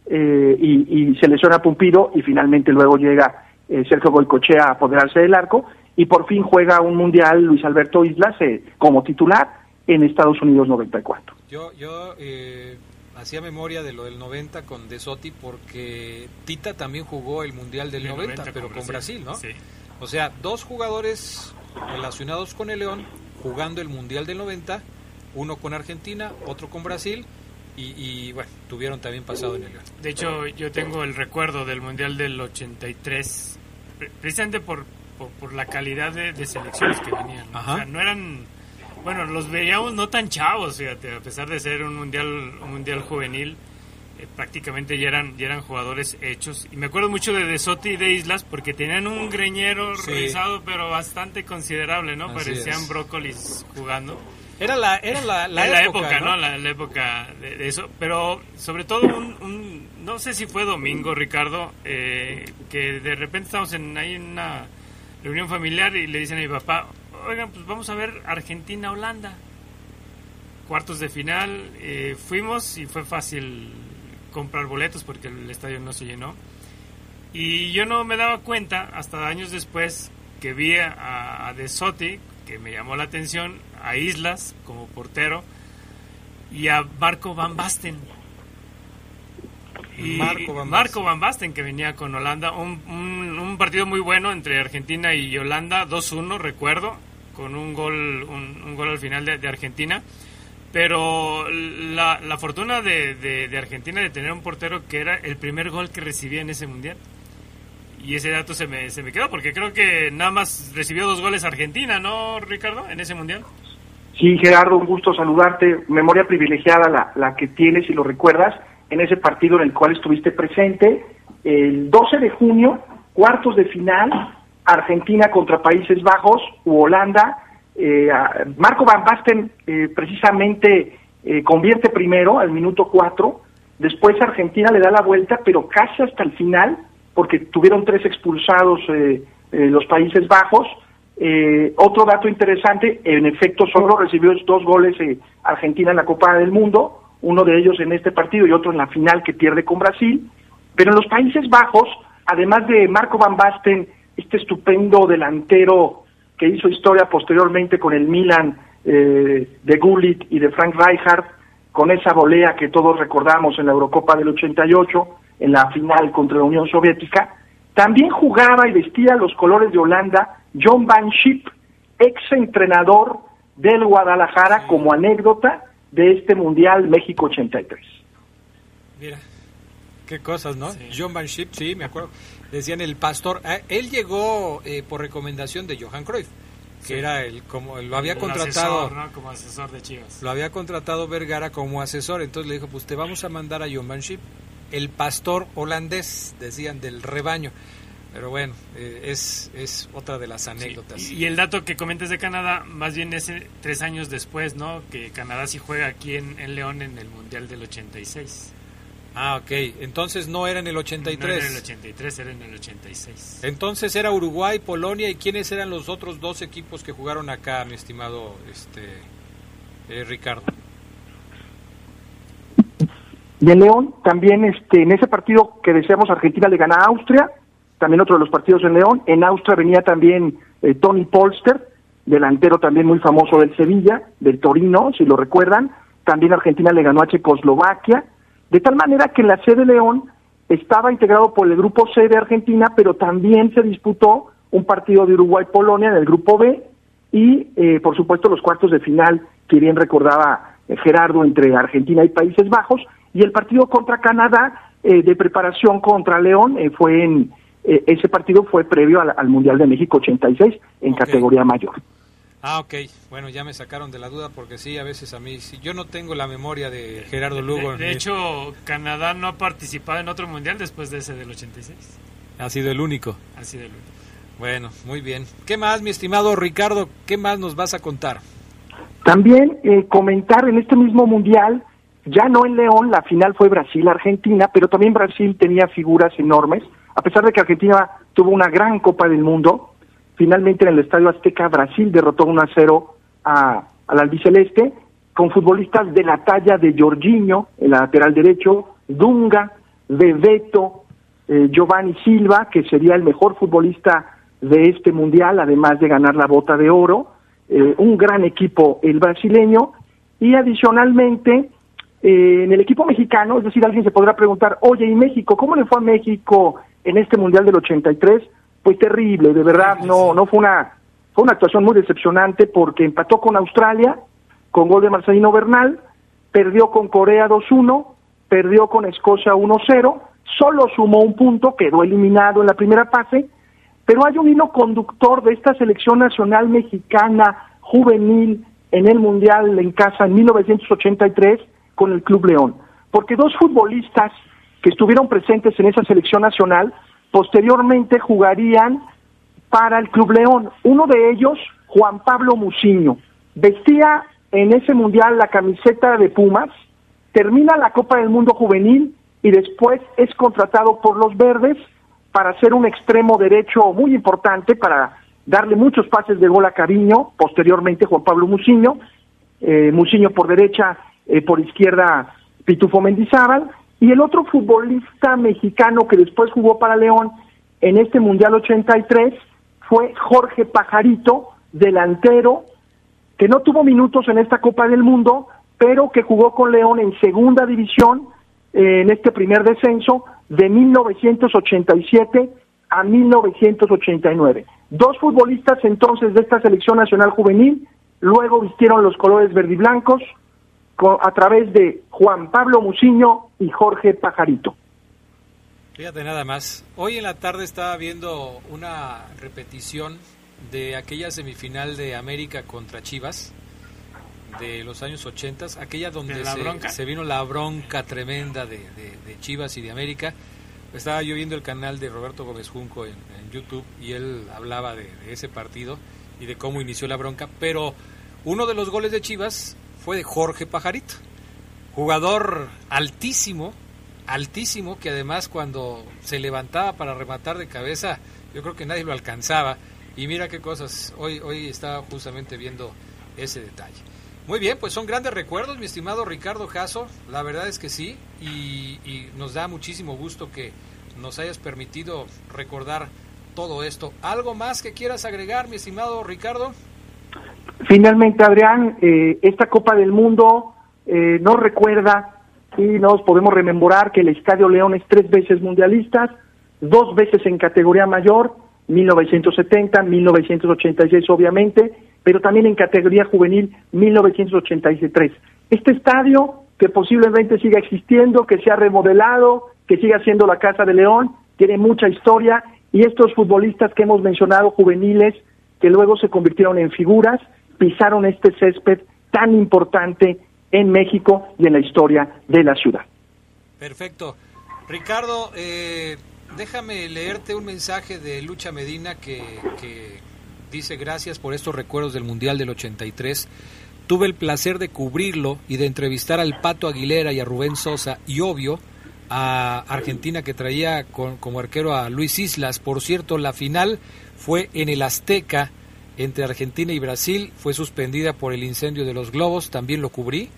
Speaker 8: eh, y, se lesiona a Pumpido y finalmente luego llega eh, Sergio Goicochea a apoderarse del arco y por fin juega un mundial Luis Alberto Islas eh, como titular en Estados Unidos 94.
Speaker 1: Yo, yo hacía memoria de lo del 90 con De Sotti porque Tita también jugó el Mundial del 90, pero con Brasil, ¿no?
Speaker 2: Sí.
Speaker 1: O sea, dos jugadores relacionados con el León jugando el Mundial del 90, uno con Argentina, otro con Brasil, y, y, bueno, tuvieron también pasado en el León.
Speaker 2: De hecho, yo tengo el recuerdo del Mundial del 83, pre- precisamente por, por, por la calidad de, de selecciones que venían. ¿no?
Speaker 1: Ajá.
Speaker 2: O sea, no eran, bueno, los veíamos no tan chavos, fíjate, a pesar de ser un mundial, un mundial juvenil, eh, prácticamente ya eran, ya eran jugadores hechos. Y me acuerdo mucho de De Sotti y de Islas porque tenían un greñero
Speaker 1: Sí.
Speaker 2: pero bastante considerable, ¿no?
Speaker 1: Así
Speaker 2: Parecían
Speaker 1: es.
Speaker 2: brócolis jugando.
Speaker 1: Era la, era la, la época,
Speaker 2: época, ¿no? La, la época de, de eso. Pero sobre todo, un, un- no sé si fue domingo, Ricardo, eh, que de repente estamos en, ahí en una reunión familiar y le dicen a mi papá, oigan, pues vamos a ver Argentina-Holanda. Cuartos de final, eh, fuimos y fue fácil comprar boletos porque el estadio no se llenó. Y yo no me daba cuenta hasta años después que vi a, a De Sotti, que me llamó la atención, a Islas como portero y a Marco Van Basten. Y
Speaker 1: Marco Van
Speaker 2: Marco
Speaker 1: Basten.
Speaker 2: Van Basten, que venía con Holanda, un, un- un partido muy bueno entre Argentina y Holanda, 2-1 recuerdo, con un gol, un, gol al final de, Argentina. Pero la, fortuna de, de- de Argentina de tener un portero que era el primer gol que recibía en ese mundial. Y ese dato se me, se me quedó, porque creo que nada más recibió dos goles Argentina, ¿no, Ricardo? En ese mundial.
Speaker 8: Sí, Gerardo, un gusto saludarte. Memoria privilegiada la, la que tienes y lo recuerdas en ese partido en el cual estuviste presente. El 12 de junio, cuartos de final, Argentina contra Países Bajos u Holanda. Eh, Marco Van Basten eh, precisamente eh, convierte primero al minuto 4. Después Argentina le da la vuelta, pero casi hasta el final, porque tuvieron tres expulsados eh, eh, los Países Bajos. Otro dato interesante, en efecto, solo recibió dos goles Argentina en la Copa del Mundo, uno de ellos en este partido y otro en la final que pierde con Brasil. Pero en los Países Bajos, además de Marco Van Basten, este estupendo delantero que hizo historia posteriormente con el Milan eh, de Gullit y de Frank Rijkaard, con esa volea que todos recordamos en la Eurocopa del 88, en la final contra la Unión Soviética, también jugaba y vestía los colores de Holanda John Van Schip, ex entrenador del Guadalajara, como anécdota de este Mundial México 83.
Speaker 1: Mira, qué cosas, ¿no?
Speaker 2: Sí.
Speaker 1: John Van Schip, sí, me acuerdo. Decían el pastor. ah, él llegó eh, por recomendación de Johan Cruyff, que
Speaker 2: Sí.
Speaker 1: era el como lo había
Speaker 2: El
Speaker 1: contratado.
Speaker 2: asesor, ¿no? Como asesor de Chivas.
Speaker 1: Lo había contratado Vergara como asesor, entonces le dijo, pues te vamos a mandar a John Van Schip, el pastor holandés, decían, del rebaño. Pero bueno, eh, es, es otra de las
Speaker 2: Sí,
Speaker 1: anécdotas.
Speaker 2: Y, y el dato que comentas de Canadá, más bien es tres años después, ¿no? Que Canadá sí juega aquí en, en León en el Mundial del 86.
Speaker 1: Ah, ok. Entonces no era en el
Speaker 2: No
Speaker 1: 83.
Speaker 2: era en el 83, era en el 86.
Speaker 1: Entonces era Uruguay, Polonia y quiénes eran los otros dos equipos que jugaron acá, mi estimado este eh, Ricardo.
Speaker 8: De León, también este, en ese partido que decíamos Argentina le gana a Austria, también otro de los partidos en León. En Austria venía también eh, Tony Polster, delantero también muy famoso del Sevilla, del Torino, si lo recuerdan. También Argentina le ganó a Checoslovaquia. De tal manera que la sede de León estaba integrado por el grupo C de Argentina, pero también se disputó un partido de Uruguay-Polonia en el grupo B y, eh, por supuesto, los cuartos de final que bien recordaba eh, Gerardo entre Argentina y Países Bajos y el partido contra Canadá eh, de preparación contra León eh, fue en eh, ese partido fue previo al, al Mundial de México 86 en categoría mayor.
Speaker 1: Ah, ok. Bueno, ya me sacaron de la duda porque sí, a veces a mí, sí, yo no tengo la memoria de Gerardo Lugo.
Speaker 2: De, de hecho, Canadá no ha participado en otro Mundial después de ese del 86.
Speaker 1: ha sido el único.
Speaker 2: Así de único.
Speaker 1: Bueno, muy bien. ¿Qué más, mi estimado Ricardo? ¿Qué más nos vas a contar?
Speaker 8: También eh, comentar en este mismo mundial, ya no en León, la final fue Brasil-Argentina, pero también Brasil tenía figuras enormes, a pesar de que Argentina tuvo una gran Copa del Mundo, finalmente en el Estadio Azteca Brasil derrotó 1 a 0 a, al albiceleste, con futbolistas de la talla de Jorginho, el lateral derecho, Dunga, Bebeto, eh, Giovanni Silva, que sería el mejor futbolista de este mundial, además de ganar la bota de oro, eh, un gran equipo el brasileño, y adicionalmente eh, en el equipo mexicano, es decir, alguien se podrá preguntar, oye, ¿y México? ¿Cómo le fue a México en este Mundial del 83? Pues terrible, de verdad, no, no fue una, fue una actuación muy decepcionante porque empató con Australia, con gol de Marcelino Bernal, perdió con Corea 2-1, perdió con Escocia 1-0, solo sumó un punto, quedó eliminado en la primera fase, pero hay un hilo conductor de esta selección nacional mexicana juvenil en el Mundial en casa en 1983 con el Club León, porque dos futbolistas que estuvieron presentes en esa selección nacional posteriormente jugarían para el Club León. Uno de ellos, Juan Pablo Muciño, vestía en ese mundial la camiseta de Pumas, termina la Copa del Mundo Juvenil y después es contratado por los Verdes para ser un extremo derecho muy importante, para darle muchos pases de gol a Cariño, posteriormente Juan Pablo Muciño, eh, Muciño por derecha, eh, por izquierda Pitufo Mendizábal, y el otro futbolista mexicano que después jugó para León en este Mundial 83 fue Jorge Pajarito, delantero, que no tuvo minutos en esta Copa del Mundo, pero que jugó con León en segunda división eh, en este primer descenso de 1987 a 1989. Dos futbolistas entonces de esta selección nacional juvenil, luego vistieron los colores verde y blancos a través de Juan Pablo Muciño y Jorge Pajarito.
Speaker 1: Fíjate nada más, hoy en la tarde estaba viendo una repetición de aquella semifinal de América contra Chivas de los años 80, aquella donde se, vino la bronca tremenda de, Chivas y de América. Estaba yo viendo el canal de Roberto Gómez Junco en, YouTube y él hablaba de, ese partido y de cómo inició la bronca, pero uno de los goles de Chivas fue de Jorge Pajarito, jugador altísimo, altísimo, que además cuando se levantaba para rematar de cabeza, yo creo que nadie lo alcanzaba. Y mira qué cosas, hoy, hoy estaba justamente viendo ese detalle. Muy bien, pues son grandes recuerdos, mi estimado Ricardo Jasso, la verdad es que sí, y, nos da muchísimo gusto que nos hayas permitido recordar todo esto. ¿Algo más que quieras agregar, mi estimado Ricardo?
Speaker 8: Finalmente, Adrián, eh, esta Copa del Mundo eh, nos recuerda y nos podemos rememorar que el Estadio León es tres veces mundialistas, dos veces en categoría mayor 1970, 1986 obviamente, pero también en categoría juvenil 1983. Este estadio que posiblemente siga existiendo, que se ha remodelado, que siga siendo la Casa de León, tiene mucha historia y estos futbolistas que hemos mencionado juveniles que luego se convirtieron en figuras, pisaron este césped tan importante en México y en la historia de la ciudad.
Speaker 1: Perfecto. Ricardo, eh, déjame leerte un mensaje de Lucha Medina que, dice gracias por estos recuerdos del Mundial del 83. Tuve el placer de cubrirlo y de entrevistar al Pato Aguilera y a Rubén Sosa y obvio a Argentina que traía como arquero a Luis Islas. Por cierto, la final fue en el Azteca entre Argentina y Brasil. Fue suspendida por el incendio de los globos. También lo cubrí.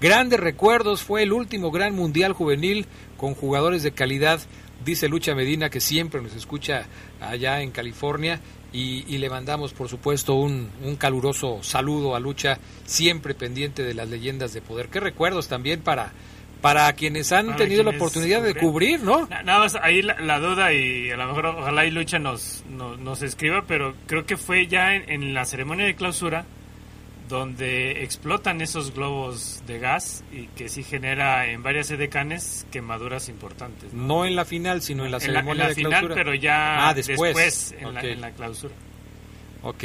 Speaker 1: Grandes recuerdos. Fue el último gran mundial juvenil con jugadores de calidad dice Lucha Medina que siempre nos escucha allá en California y, le mandamos por supuesto un, caluroso saludo a Lucha, siempre pendiente de las leyendas de poder. Qué recuerdos también para, para quienes han tenido la oportunidad de cubrir, ¿no?
Speaker 2: Nada más ahí la, duda y a lo mejor ojalá y Lucha nos, nos, escriba, pero creo que fue ya en la ceremonia de clausura donde explotan esos globos de gas y que sí genera en varias edecanes quemaduras importantes.
Speaker 1: No, en la final, sino en la ceremonia en la, final,
Speaker 2: pero ya ah, después, en, la, clausura.
Speaker 1: Ok,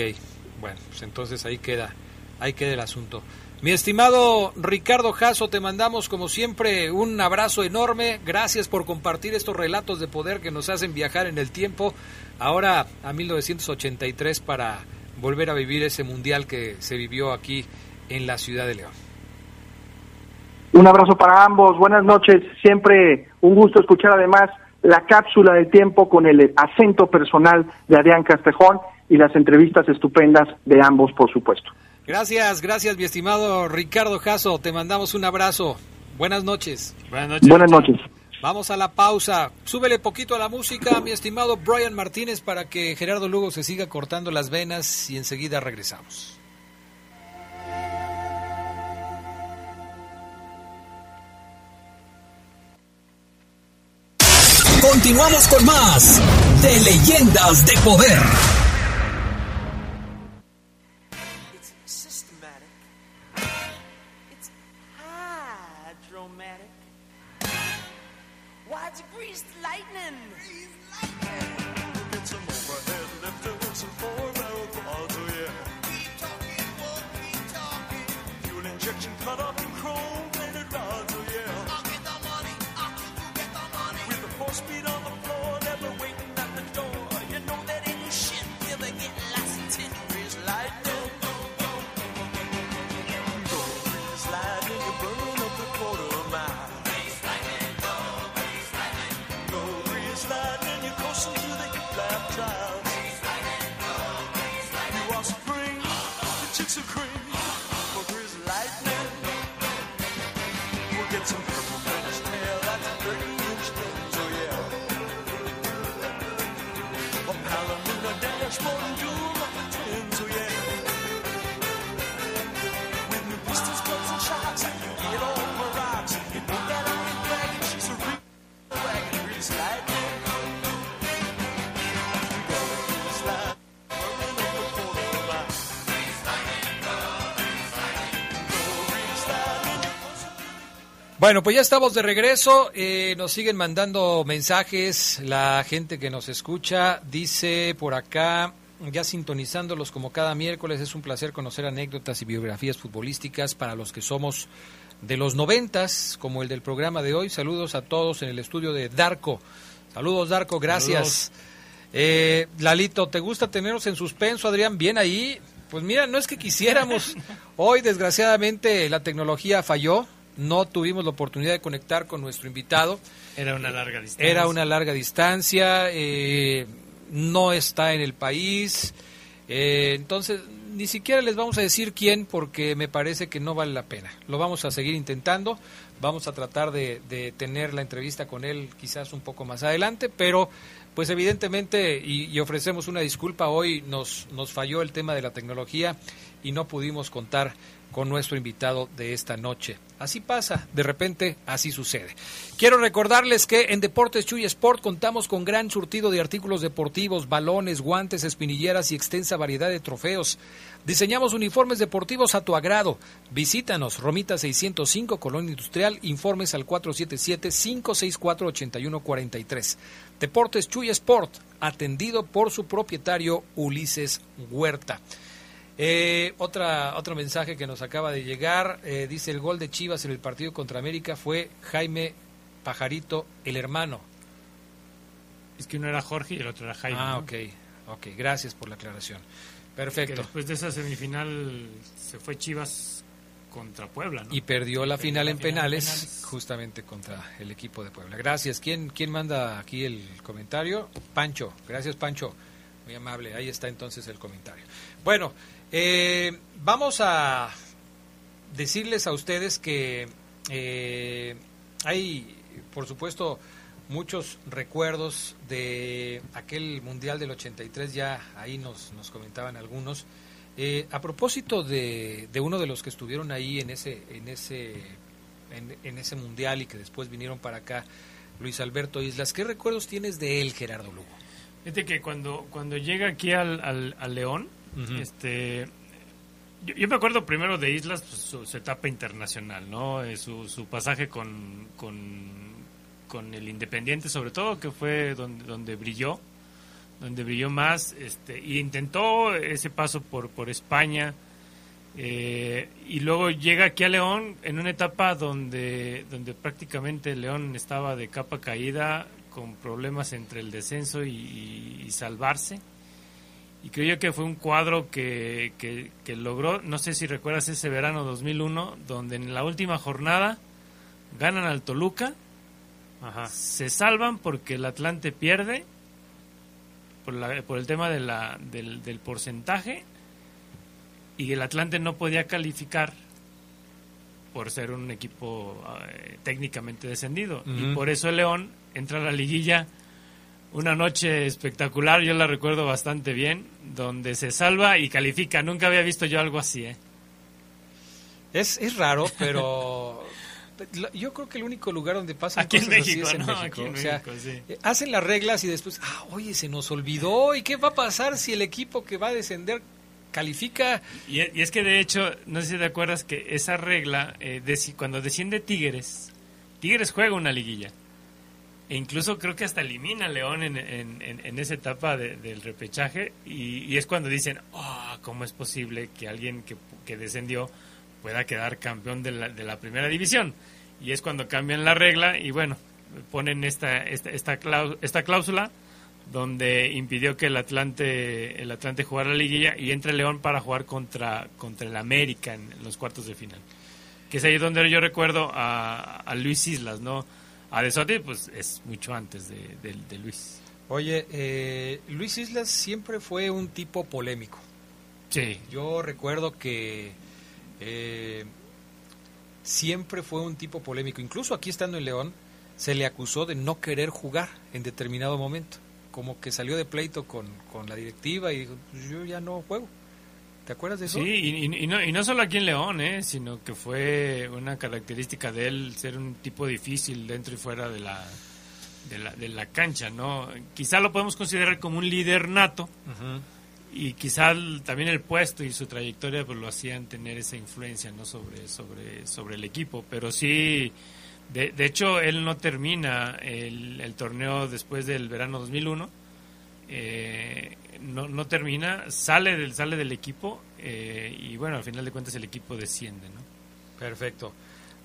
Speaker 1: bueno, pues entonces ahí queda, ahí queda el asunto. Mi estimado Ricardo Jasso, te mandamos como siempre un abrazo enorme. Gracias por compartir estos relatos de poder que nos hacen viajar en el tiempo. Ahora a 1983 para volver a vivir ese mundial que se vivió aquí en la ciudad de León.
Speaker 8: Un abrazo para ambos, buenas noches, siempre un gusto escuchar además la cápsula de tiempo con el acento personal de Adrián Castejón y las entrevistas estupendas de ambos, por supuesto.
Speaker 1: Gracias, gracias, mi estimado Ricardo Jasso. Te mandamos un abrazo. Buenas noches.
Speaker 8: Buenas noches. Buenas noches.
Speaker 1: Vamos a la pausa. Súbele poquito a la música, mi estimado Brian Martínez, para que Gerardo Lugo se siga cortando las venas y enseguida regresamos.
Speaker 7: Continuamos con más de Leyendas de Poder.
Speaker 1: Bueno, pues ya estamos de regreso. eh, nos siguen mandando mensajes. La gente que nos escucha dice por acá, ya sintonizándolos como cada miércoles, es un placer conocer anécdotas y biografías futbolísticas para los que somos de los noventas, como el del programa de hoy. Saludos a todos en el estudio de Darko. Saludos, Darko, gracias. Eh, Lalito, ¿te gusta tenernos en suspenso, Adrián? Bien ahí. Pues mira, no es que quisiéramos. Hoy, desgraciadamente, la tecnología falló. No tuvimos la oportunidad de conectar con nuestro invitado.
Speaker 2: Era una larga distancia.
Speaker 1: Era una larga distancia. eh, no está en el país. eh, entonces, ni siquiera les vamos a decir quién porque me parece que no vale la pena. Lo vamos a seguir intentando. Vamos a tratar de, de tener la entrevista con él quizás un poco más adelante, pero pues evidentemente, y, y ofrecemos una disculpa, hoy nos, nos falló el tema de la tecnología y no pudimos contar con nuestro invitado de esta noche. Así pasa, de repente así sucede. Quiero recordarles que en Deportes Chuy Sport contamos con gran surtido de artículos deportivos, balones, guantes, espinilleras y extensa variedad de trofeos. Diseñamos uniformes deportivos a tu agrado. Visítanos, Romita 605, Colonia Industrial, informes al 477-564-8143. Deportes Chuy Sport, atendido por su propietario Ulises Huerta. Eh, otra, otro mensaje que nos acaba de llegar, eh, dice el gol de Chivas en el partido contra América fue Jaime Pajarito, el hermano.
Speaker 2: Es que uno era Jorge y el otro era Jaime.
Speaker 1: Ah,
Speaker 2: ¿no?
Speaker 1: ok, ok, gracias por la aclaración.
Speaker 2: Que
Speaker 1: Perfecto.
Speaker 2: después de esa semifinal se fue Chivas contra Puebla, ¿no?
Speaker 1: Y perdió la
Speaker 2: Perdió
Speaker 1: final
Speaker 2: la
Speaker 1: en
Speaker 2: final en
Speaker 1: penales,
Speaker 2: penales.
Speaker 1: justamente contra el equipo de Puebla. Gracias. ¿Quién, ¿Quién manda aquí el comentario? Pancho. Gracias, Pancho. Muy amable. Ahí está entonces el comentario. Bueno, eh, vamos a decirles a ustedes que eh, hay, por supuesto, muchos recuerdos de aquel Mundial del 83, ya ahí nos, nos comentaban algunos. Eh, a propósito de, de uno de los que estuvieron ahí en ese, en ese, en, ese mundial y que después vinieron para acá, Luis Alberto Islas, ¿qué recuerdos tienes de él, Gerardo Lugo?
Speaker 2: Fíjate que cuando, cuando llega aquí al, al, al León, Este, yo, me acuerdo primero de Islas, pues, su, etapa internacional, ¿no? Eh, su, su pasaje con, con, con el Independiente, sobre todo, que fue donde, donde brilló, donde brilló más, este, y intentó ese paso por, por España, eh, y luego llega aquí a León en una etapa donde, donde prácticamente León estaba de capa caída, con problemas entre el descenso y salvarse. Y creo yo que fue un cuadro que, que- que logró, no sé si recuerdas ese verano 2001, donde en la última jornada ganan al Toluca, se salvan porque el Atlante pierde por, la- por el tema de la, del, del porcentaje y el Atlante no podía calificar por ser un equipo eh, técnicamente descendido. Y por eso el León entra a la liguilla una noche espectacular, yo la recuerdo bastante bien, donde se salva y califica. Nunca había visto yo algo así, ¿eh?
Speaker 1: Es, es raro, pero yo creo que el único lugar donde pasan
Speaker 2: Aquí en
Speaker 1: así es en
Speaker 2: ¿no?
Speaker 1: México.
Speaker 2: Aquí en
Speaker 1: o sea,
Speaker 2: México, sí.
Speaker 1: eh, hacen las reglas y después, ah, oye, se nos olvidó. ¿Y qué va a pasar si el equipo que va a descender califica?
Speaker 2: Y, y es que de hecho, no sé si te acuerdas que esa regla, eh, de cuando desciende Tigres, Tigres juega una liguilla. E incluso creo que hasta elimina a León en, en- en- esa etapa de- del repechaje. Y, es cuando dicen, "Ah, ¿cómo es posible que alguien que, que descendió pueda quedar campeón de la, de la primera división? Y es cuando cambian la regla y bueno, ponen esta, esta, esta, clau- esta cláusula donde impidió que el Atlante el Atlante jugara la liguilla y entre León para jugar contra contra el América en, los cuartos de final. Que es ahí donde yo recuerdo a, a Luis Islas, ¿no? A De Sotti, pues es mucho antes de, de- de Luis.
Speaker 1: Oye, eh, Luis Islas siempre fue un tipo polémico.
Speaker 2: Sí.
Speaker 1: Yo recuerdo que eh, siempre fue un tipo polémico. Incluso aquí estando en León, se le acusó de no querer jugar en determinado momento. Como que salió de pleito con, con la directiva y dijo, "Pues yo ya no juego. ¿Te acuerdas de eso?
Speaker 2: Sí, y, no, y no solo aquí en León, ¿eh? sino que fue una característica de él ser un tipo difícil dentro y fuera de la, de la, de la cancha, ¿no? Quizá lo podemos considerar como un líder nato, y quizá también el puesto y su trayectoria pues lo hacían tener esa influencia no sobre sobre sobre el equipo pero sí de, de hecho él no termina el torneo después del verano 2001 eh, no, no termina sale del sale del equipo eh, y bueno al final de cuentas el equipo desciende no
Speaker 1: Perfecto,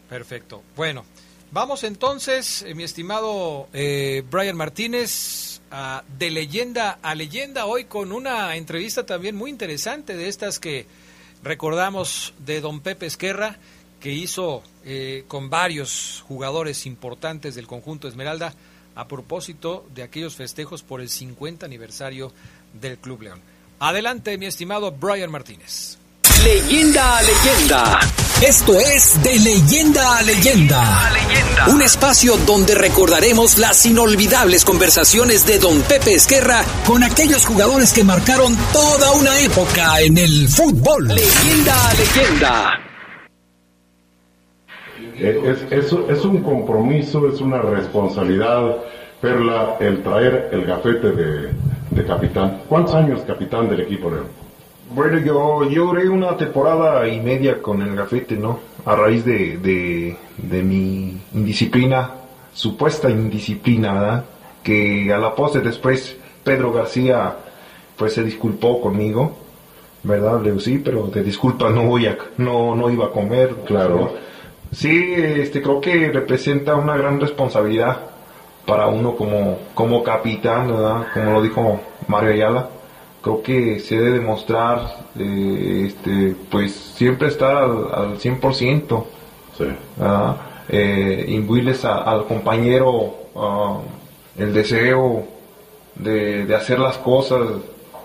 Speaker 1: perfecto. Bueno, vamos entonces, eh, mi estimado Brian Martínez, a- de leyenda a leyenda, hoy con una entrevista también muy interesante de estas que recordamos de don Pepe Esquerra, que hizo con varios jugadores importantes del conjunto Esmeralda a propósito de aquellos festejos por el 50 aniversario del Club León. Adelante, mi estimado Brian Martínez.
Speaker 7: Leyenda a leyenda. Esto es De Leyenda a Leyenda. Un espacio donde recordaremos las inolvidables conversaciones de Don Pepe Esquerra con aquellos jugadores que marcaron toda una época en el fútbol. Leyenda a leyenda.
Speaker 9: Eh, Es, es, es un compromiso, es una responsabilidad, Perla, el traer el gafete de, de capitán. ¿Cuántos años capitán del equipo, León?
Speaker 10: Bueno, yo, duré una temporada y media con el gafete, ¿no? A raíz de, de, de mi indisciplina, supuesta indisciplina, ¿verdad? Que a la postre después Pedro García, pues se disculpó conmigo, ¿verdad? Le digo, sí, pero de disculpa no voy a, no, no iba a comer.
Speaker 9: Claro.
Speaker 10: Sí, este, creo que representa una gran responsabilidad para uno como, como capitán, ¿verdad? Como lo dijo Mario Ayala. Creo que se debe demostrar, eh, este, pues siempre estar al, al 100%,
Speaker 9: Sí.
Speaker 10: ¿verdad? Eh, imbuirles a- al compañero ah, el deseo de, de hacer las cosas.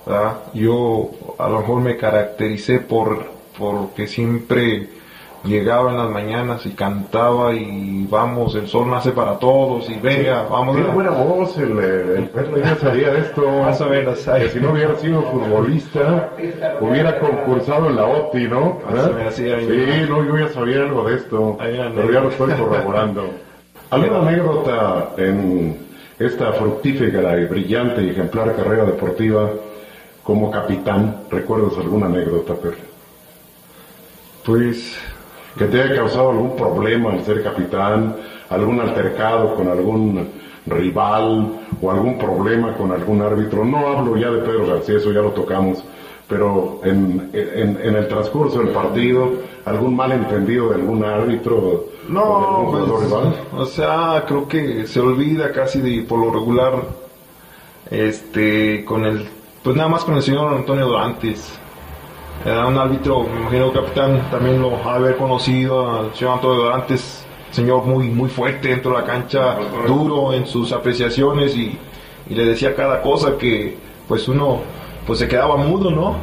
Speaker 10: ¿verdad? Yo a lo mejor me caractericé por porque siempre llegaba en las mañanas y cantaba y vamos, el sol nace para todos y venga, vamos.
Speaker 9: Tiene buena voz, el, el Perla ya sabía esto.
Speaker 10: Más o menos,
Speaker 9: Que si no hubiera sido futbolista, hubiera concursado en la OTI, ¿no?
Speaker 10: Menos, sí,
Speaker 9: Sí, no, yo ya sabía algo de esto, pero ya lo estoy corroborando. ¿Alguna anécdota en esta fructífera y brillante y ejemplar carrera deportiva como capitán? ¿Recuerdas alguna anécdota, Perla?
Speaker 10: Pues
Speaker 9: que te haya causado algún problema al ser capitán, algún altercado con algún rival o algún problema con algún árbitro. No hablo ya de Pedro García, eso ya lo tocamos, pero en, en, en el transcurso del partido, algún malentendido de algún árbitro o de
Speaker 10: No,
Speaker 9: algún jugador
Speaker 10: pues,
Speaker 9: rival.
Speaker 10: o sea, creo que se olvida casi de por lo regular, este, con el, pues nada más con el señor Antonio Dorantes. Era un árbitro, me imagino capitán también lo ha haber conocido al señor Antonio Dorantes, señor muy, muy fuerte dentro de la cancha, duro en sus apreciaciones y, y le decía cada cosa que pues uno pues se quedaba mudo, ¿no?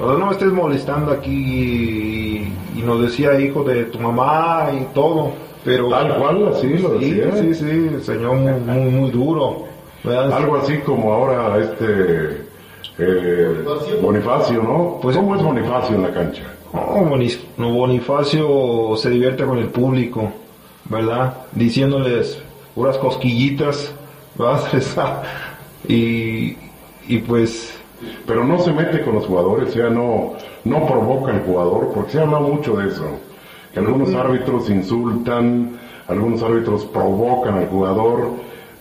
Speaker 10: O sea, no me estés molestando aquí y, y nos decía hijo de tu mamá y todo, pero
Speaker 9: Tal cual, así lo
Speaker 10: sí,
Speaker 9: decía.
Speaker 10: sí, sí, señor muy, muy, muy duro. ¿verdad?
Speaker 9: Algo así como ahora este eh, Bonifacio, ¿no?
Speaker 10: Pues-
Speaker 9: ¿Cómo es Bonifacio en la cancha?
Speaker 10: No, Bonifacio se divierte con el público, ¿verdad? Diciéndoles puras cosquillitas, ¿verdad? y, y pues
Speaker 11: Pero no se mete con los jugadores, o sea, no, no provoca al jugador, porque se habla mucho de eso. Que algunos árbitros insultan, algunos árbitros provocan al jugador,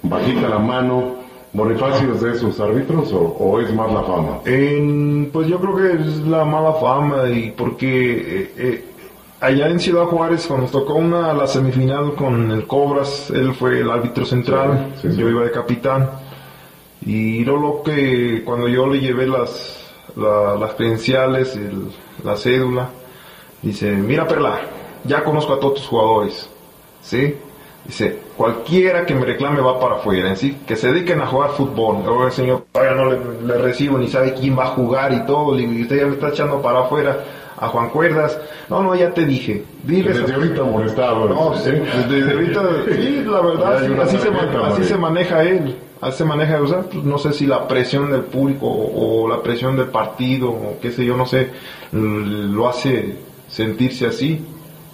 Speaker 11: bajita la mano. ¿Bonifacio es de esos árbitros o, o es más la fama?
Speaker 10: En, pues yo creo que es la mala fama y porque eh, eh, allá en Ciudad Juárez cuando nos tocó una la semifinal con el Cobras, él fue el árbitro central,
Speaker 11: Sí, sí, sí.
Speaker 10: yo iba de capitán y lo, lo que cuando yo le llevé las la- las credenciales, el- la cédula, dice, mira Perla, ya conozco a todos tus jugadores, ¿sí? Dice, cualquiera que me reclame va para afuera, ¿sí? Que se dediquen a jugar fútbol. Oiga, señor, todavía no le, le recibo ni sabe quién va a jugar y todo. Y usted ya me está echando para afuera a Juan Cuerdas. No, no, ya te dije. Diles
Speaker 11: Desde ahorita molestado.
Speaker 10: No, sí, desde ahorita, sí, la verdad, sí, así, se, así maneja él. Así se maneja, o sea, pues, no sé si la presión del público o, o la presión del partido o qué sé yo, no sé, lo hace sentirse así,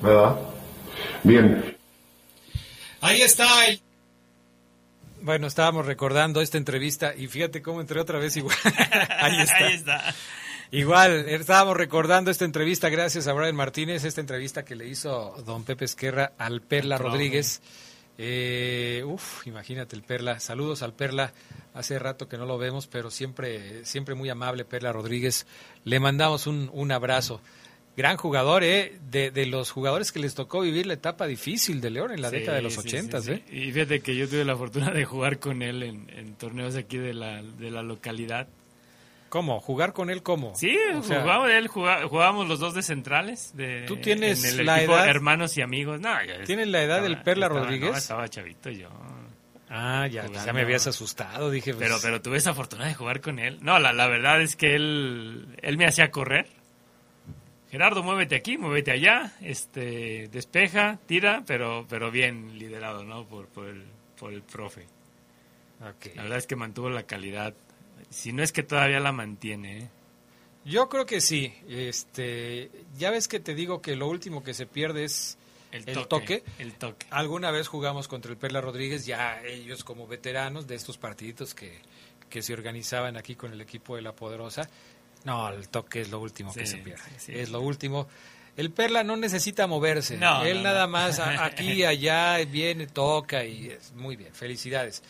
Speaker 10: ¿verdad?
Speaker 11: Bien,
Speaker 1: Ahí está el... Bueno, estábamos recordando esta entrevista y fíjate cómo entré otra vez igual. Ahí está.
Speaker 2: Ahí está.
Speaker 1: Igual, estábamos recordando esta entrevista gracias a Brian Martínez, esta entrevista que le hizo don Pepe Esquerra al Perla. Rodríguez. Eh, uf, imagínate el Perla. Saludos al Perla. Hace rato que no lo vemos, pero siempre, siempre muy amable Perla Rodríguez. Le mandamos un, un abrazo. Gran jugador, ¿eh? De, de los jugadores que les tocó vivir la etapa difícil de León en la
Speaker 2: Sí,
Speaker 1: década de los
Speaker 2: sí, sí,
Speaker 1: ochentas,
Speaker 2: sí.
Speaker 1: ¿eh?
Speaker 2: Y fíjate que yo tuve la fortuna de jugar con él en, en torneos aquí de la, de la localidad.
Speaker 1: ¿Cómo? ¿Jugar con él cómo?
Speaker 2: Sí,
Speaker 1: O sea,
Speaker 2: jugábamos, él, jugá- jugábamos los dos de centrales. De,
Speaker 1: ¿Tú tienes
Speaker 2: en el
Speaker 1: la edad?
Speaker 2: hermanos y amigos. No, ya
Speaker 1: ¿Tienes la edad del Perla
Speaker 2: estaba-
Speaker 1: Rodríguez?
Speaker 2: No, estaba chavito yo.
Speaker 1: Ah, ya, ya
Speaker 2: Jugando.
Speaker 1: me habías asustado, dije. pues,
Speaker 2: Pero, pero tuve esa fortuna de jugar con él. No, la, la verdad es que él, él me hacía correr. Gerardo, muévete aquí, muévete allá, este, despeja, tira, pero, pero bien liderado, ¿no? Por, por, el, por el profe. La verdad es que mantuvo la calidad. Si no es que todavía la mantiene, ¿eh?
Speaker 1: Yo creo que sí. Este, ya ves que te digo que lo último que se pierde es el, toque.
Speaker 2: El toque.
Speaker 1: Alguna vez jugamos contra el Perla Rodríguez, ya ellos como veteranos de estos partiditos que, que se organizaban aquí con el equipo de La Poderosa. No, el toque es lo último que se pierde.
Speaker 2: sí, sí.
Speaker 1: es lo último. El Perla no necesita moverse.
Speaker 2: No,
Speaker 1: Él
Speaker 2: no,
Speaker 1: nada
Speaker 2: no.
Speaker 1: más aquí, allá, viene, toca y es muy bien. Felicidades.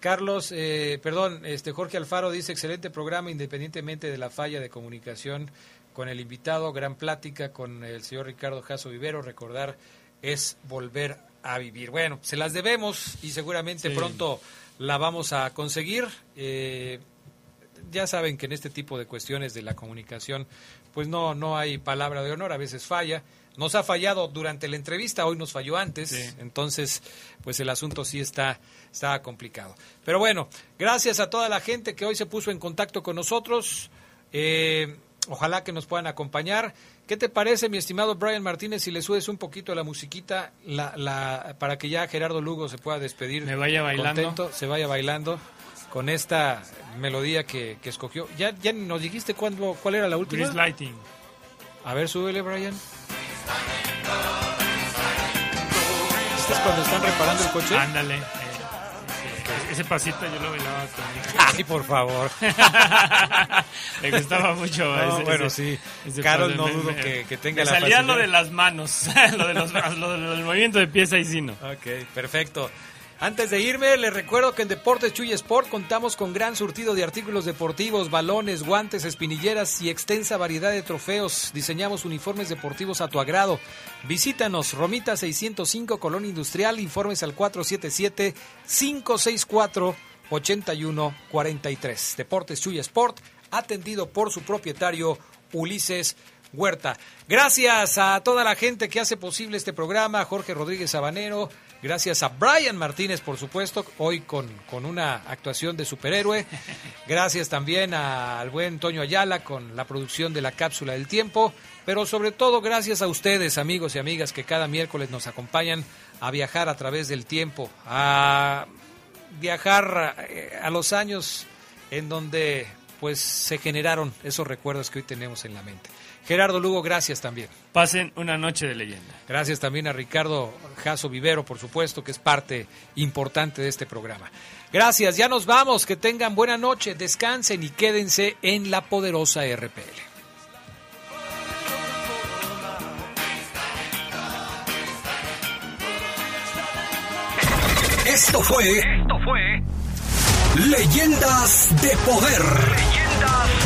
Speaker 1: Carlos, eh, perdón, este Jorge Alfaro dice excelente programa independientemente de la falla de comunicación con el invitado, gran plática con el señor Ricardo Jasso Vivero, recordar es volver a vivir. Bueno, se las debemos y seguramente pronto la vamos a conseguir. Eh, ya saben que en este tipo de cuestiones de la comunicación, pues no, no hay palabra de honor, a veces falla. Nos ha fallado durante la entrevista, hoy nos falló antes,
Speaker 2: Sí.
Speaker 1: entonces pues el asunto sí está, está complicado. Pero bueno, gracias a toda la gente que hoy se puso en contacto con nosotros. Eh, ojalá que nos puedan acompañar. ¿Qué te parece, mi estimado Brian Martínez, si le subes un poquito la musiquita la, la, para que ya Gerardo Lugo se pueda despedir?
Speaker 2: Me vaya bailando.
Speaker 1: contento, se vaya bailando con esta melodía que, que escogió. ¿Ya, ¿Ya nos dijiste cuándo, cuál era la última?
Speaker 2: Grease Lighting.
Speaker 1: A ver, súbele, Brian. ¿Esto es cuando están reparando el coche?
Speaker 2: Ándale. eh, ese- ese pasito yo lo bailaba hija.
Speaker 1: Ay, por favor.
Speaker 2: Le gustaba mucho.
Speaker 1: No,
Speaker 2: ese-
Speaker 1: bueno,
Speaker 2: ese-
Speaker 1: sí. Carol no
Speaker 2: Me-
Speaker 1: dudo
Speaker 2: me-
Speaker 1: que, que tenga
Speaker 2: me
Speaker 1: la
Speaker 2: salía lo de las manos, lo, de los, lo del movimiento de pies ahí sí no.
Speaker 1: Ok, perfecto. Antes de irme, les recuerdo que en Deportes Chuy Sport contamos con gran surtido de artículos deportivos, balones, guantes, espinilleras y extensa variedad de trofeos. Diseñamos uniformes deportivos a tu agrado. Visítanos, Romita 605, Colón Industrial, informes al 477-564-8143. Deportes Chuy Sport, atendido por su propietario Ulises Huerta. Gracias a toda la gente que hace posible este programa, Jorge Rodríguez Sabanero, gracias a Brian Martínez, por supuesto, hoy con, con una actuación de superhéroe. Gracias también a- al buen Toño Ayala con la producción de la cápsula del tiempo, pero sobre todo gracias a ustedes, amigos y amigas, que cada miércoles nos acompañan a viajar a través del tiempo, a viajar eh, a los años en donde pues se generaron esos recuerdos que hoy tenemos en la mente. Gerardo Lugo, gracias también.
Speaker 2: Pasen una noche de leyenda.
Speaker 1: Gracias también a Ricardo Jaso Vivero, por supuesto, que es parte importante de este programa. Gracias, ya nos vamos, que tengan buena noche, descansen y quédense en la poderosa RPL.
Speaker 12: Esto fue. Esto fue. Leyendas de Poder. Leyendas de Poder.